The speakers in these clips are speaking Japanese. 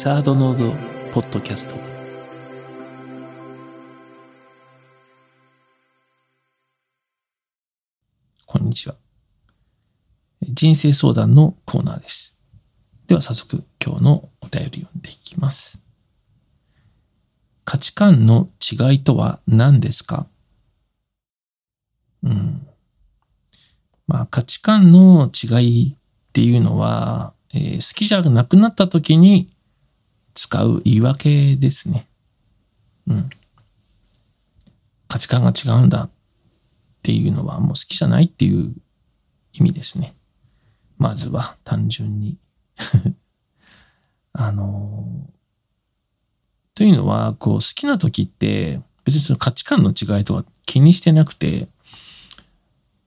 サードノードポッドキャスト。こんにちは。人生相談のコーナーです。では早速今日のお便り読んでいきます。価値観の違いとは何ですか？うん。まあ価値観の違いっていうのは、えー、好きじゃなくなった時に使う言い訳ですね。うん。価値観が違うんだっていうのはもう好きじゃないっていう意味ですね。まずは単純に あのというのは、こう好きな時って別にその価値観の違いとか気にしてなくて、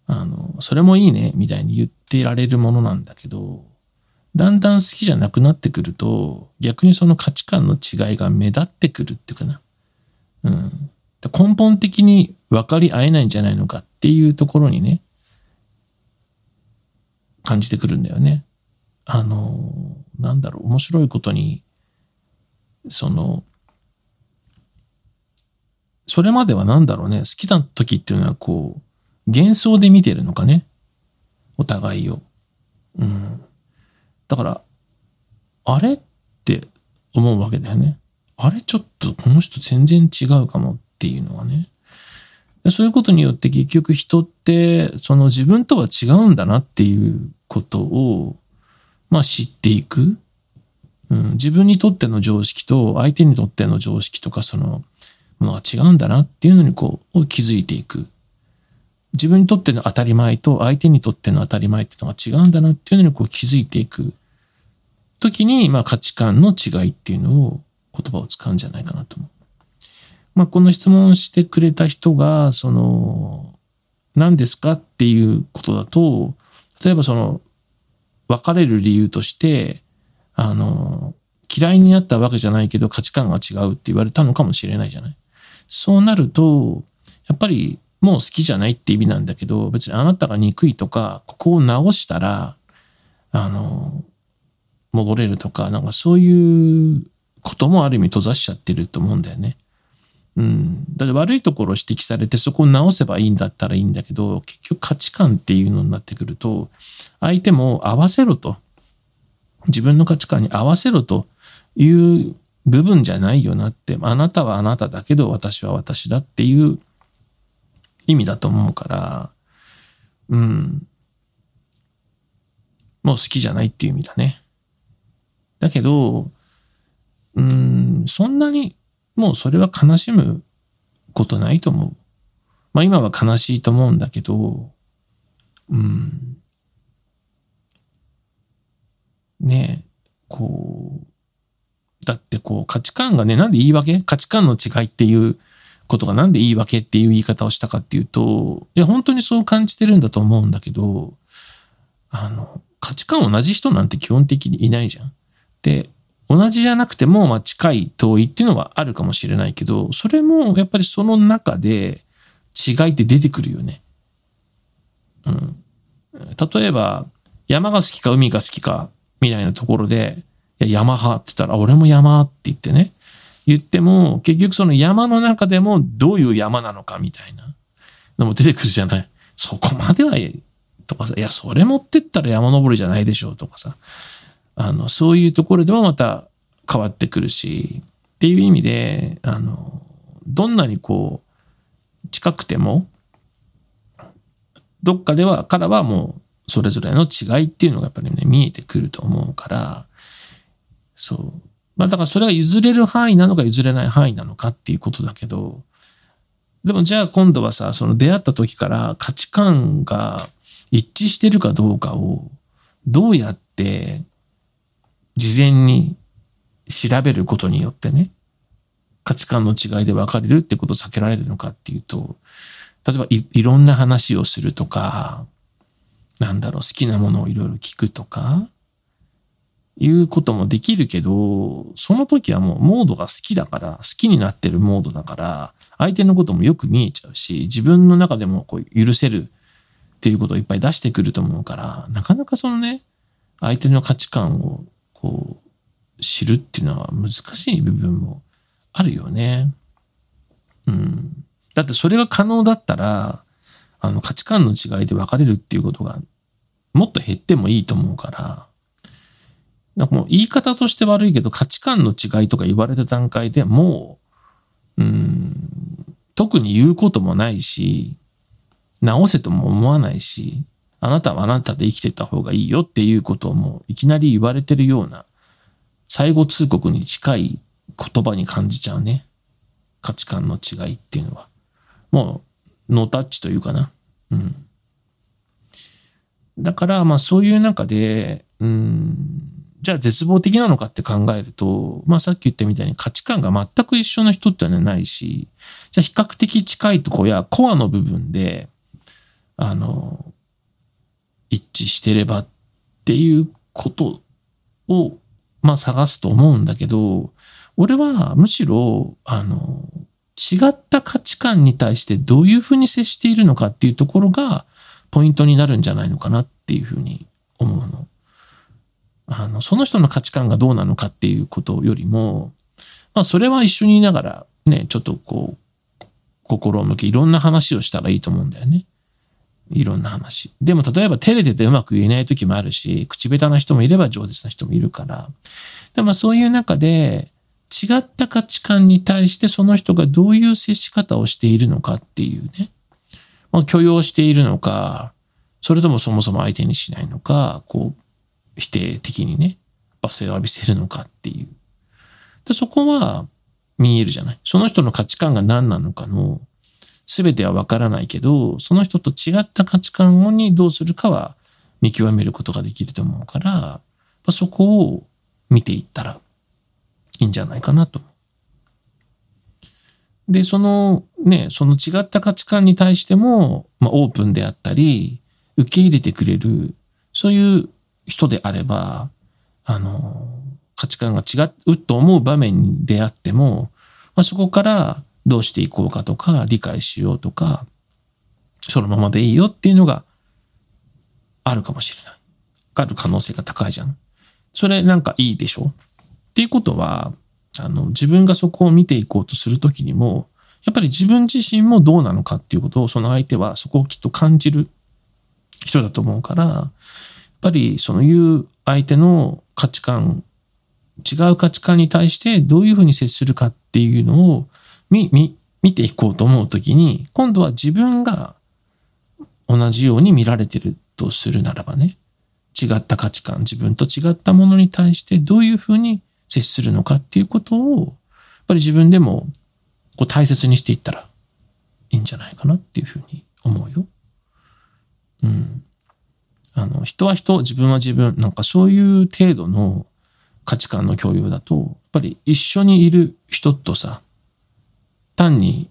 あの、それもいいねみたいに言ってられるものなんだけど、だんだん好きじゃなくなってくると、逆にその価値観の違いが目立ってくるっていうかな。うん。根本的に分かり合えないんじゃないのかっていうところにね、感じてくるんだよね。あの、なんだろう、面白いことに、その、それまではなんだろうね、好きな時っていうのはこう、幻想で見てるのかね。お互いを。だから、あれって思うわけだよね。あれちょっとこの人全然違うかもっていうのはね。そういうことによって結局人ってその自分とは違うんだなっていうことをまあ知っていく。うん、自分にとっての常識と相手にとっての常識とかそのものが違うんだなっていうのにこう気づいていく。自分にとっての当たり前と相手にとっての当たり前っていうのが違うんだなっていうのにこう気づいていく時に、まあ価値観の違いっていうのを言葉を使うんじゃないかなと思う。まあこの質問してくれた人が、その、何ですかっていうことだと、例えばその、別れる理由として、あの、嫌いになったわけじゃないけど価値観が違うって言われたのかもしれないじゃない。そうなると、やっぱりもう好きじゃないって意味なんだけど、別にあなたが憎いとか、ここを直したら、あの、戻れるとか、なんかそういうこともある意味閉ざしちゃってると思うんだよね。うん。だって悪いところを指摘されてそこを直せばいいんだったらいいんだけど、結局価値観っていうのになってくると、相手も合わせろと。自分の価値観に合わせろという部分じゃないよなって。あなたはあなただけど私は私だっていう意味だと思うから、うん。もう好きじゃないっていう意味だね。だけど、うん、そんなにもうそれは悲しむことないと思う。まあ今は悲しいと思うんだけど、うん。ねえ、こう、だってこう価値観がね、なんで言い訳？価値観の違いっていうことがなんで言い訳っていう言い方をしたかっていうと、いや、本当にそう感じてるんだと思うんだけど、あの、価値観同じ人なんて基本的にいないじゃん。で、同じじゃなくても、まあ近い遠いっていうのはあるかもしれないけど、それもやっぱりその中で違いって出てくるよね。うん。例えば、山が好きか海が好きかみたいなところで、いや山派って言ったら、俺も山って言ってね、言っても、結局その山の中でもどういう山なのかみたいなのも出てくるじゃない。そこまでは、とかさ、いや、それ持ってったら山登りじゃないでしょうとかさ、あの、そういうところでもまた変わってくるし、っていう意味で、あの、どんなにこう、近くても、どっかでは、からはもう、それぞれの違いっていうのがやっぱりね、見えてくると思うから、そう。まあだからそれが譲れる範囲なのか譲れない範囲なのかっていうことだけど、でもじゃあ今度はさ、その出会った時から価値観が一致してるかどうかをどうやって事前に調べることによってね、価値観の違いで分かれるってことを避けられるのかっていうと、例えばいろんな話をするとか、なんだろう、好きなものをいろいろ聞くとか、いうこともできるけど、その時はもうモードが好きだから、好きになってるモードだから、相手のこともよく見えちゃうし、自分の中でもこう許せるっていうことをいっぱい出してくると思うから、なかなかそのね、相手の価値観をこう、知るっていうのは難しい部分もあるよね。うん。だってそれが可能だったら、あの価値観の違いで分かれるっていうことがもっと減ってもいいと思うから、なんかもう言い方として悪いけど価値観の違いとか言われた段階でもう、うん、特に言うこともないし、直せとも思わないし、あなたはあなたで生きてた方がいいよっていうことをもういきなり言われてるような、最後通告に近い言葉に感じちゃうね。価値観の違いっていうのは。もう、ノータッチというかな。うん。だから、まあそういう中で、うん、じゃあ絶望的なのかって考えると、まあさっき言ったみたいに価値観が全く一緒な人ってのはないし、じゃあ比較的近いとこやコアの部分で、あの、一致してればっていうことを、まあ探すと思うんだけど、俺はむしろ、あの、違った価値観に対してどういうふうに接しているのかっていうところがポイントになるんじゃないのかなっていうふうに思うの。あの、その人の価値観がどうなのかっていうことよりも、まあそれは一緒にいながらね、ちょっとこう、心を向けいろんな話をしたらいいと思うんだよね。いろんな話。でも例えば照れててうまく言えない時もあるし、口下手な人もいれば饒舌な人もいるから。でもそういう中で、違った価値観に対してその人がどういう接し方をしているのかっていうね。まあ、許容しているのか、それともそもそも相手にしないのか、こう、否定的にね、罵声を浴びせるのかっていう。でそこは見えるじゃない。その人の価値観が何なのかの全てはわからないけど、その人と違った価値観にどうするかは見極めることができると思うから、そこを見ていったらいいんじゃないかなと。で、そのね、その違った価値観に対しても、まあ、オープンであったり、受け入れてくれる、そういう人であれば、あの、価値観が違うと思う場面であっても、まあ、そこからどうしていこうかとか、理解しようとか、そのままでいいよっていうのがあるかもしれない。ある可能性が高いじゃん。それなんかいいでしょ？っていうことは、あの、自分がそこを見ていこうとするときにも、やっぱり自分自身もどうなのかっていうことを、その相手はそこをきっと感じる人だと思うから、やっぱりその言う相手の価値観、違う価値観に対してどういうふうに接するかっていうのを見、見、見ていこうと思うときに、今度は自分が同じように見られてるとするならばね、違った価値観、自分と違ったものに対してどういうふうに接するのかっていうことを、やっぱり自分でもこう大切にしていったらいいんじゃないかなっていうふうに思うよ。うん。あの、人は人、自分は自分、なんかそういう程度の価値観の共有だと、やっぱり一緒にいる人とさ、単に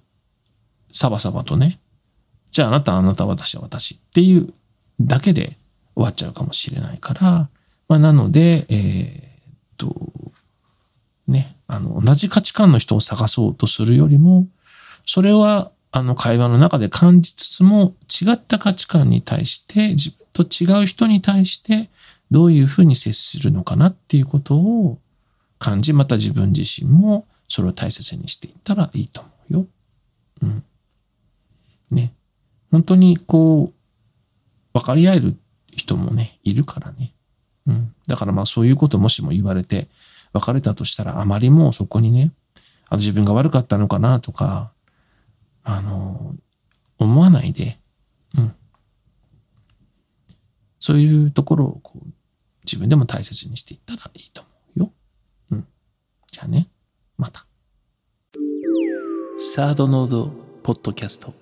サバサバとね、じゃああなたあなた私は私っていうだけで終わっちゃうかもしれないから、まあなので、えー、っと、ね、あの、同じ価値観の人を探そうとするよりも、それは、あの、会話の中で感じつつも、違った価値観に対して、自分と違う人に対して、どういうふうに接するのかなっていうことを感じ、また自分自身もそれを大切にしていったらいいと思う。よ。うん。ね。本当にこう、分かり合える人もね、いるからね。うん。だからまあそういうこともしも言われて、別れたとしたら、あまりもうそこにね、あの自分が悪かったのかなとか、あの、思わないで、うん。そういうところをこう自分でも大切にしていったらいいと思うよ。うん。じゃあね、また。サードノードポッドキャスト。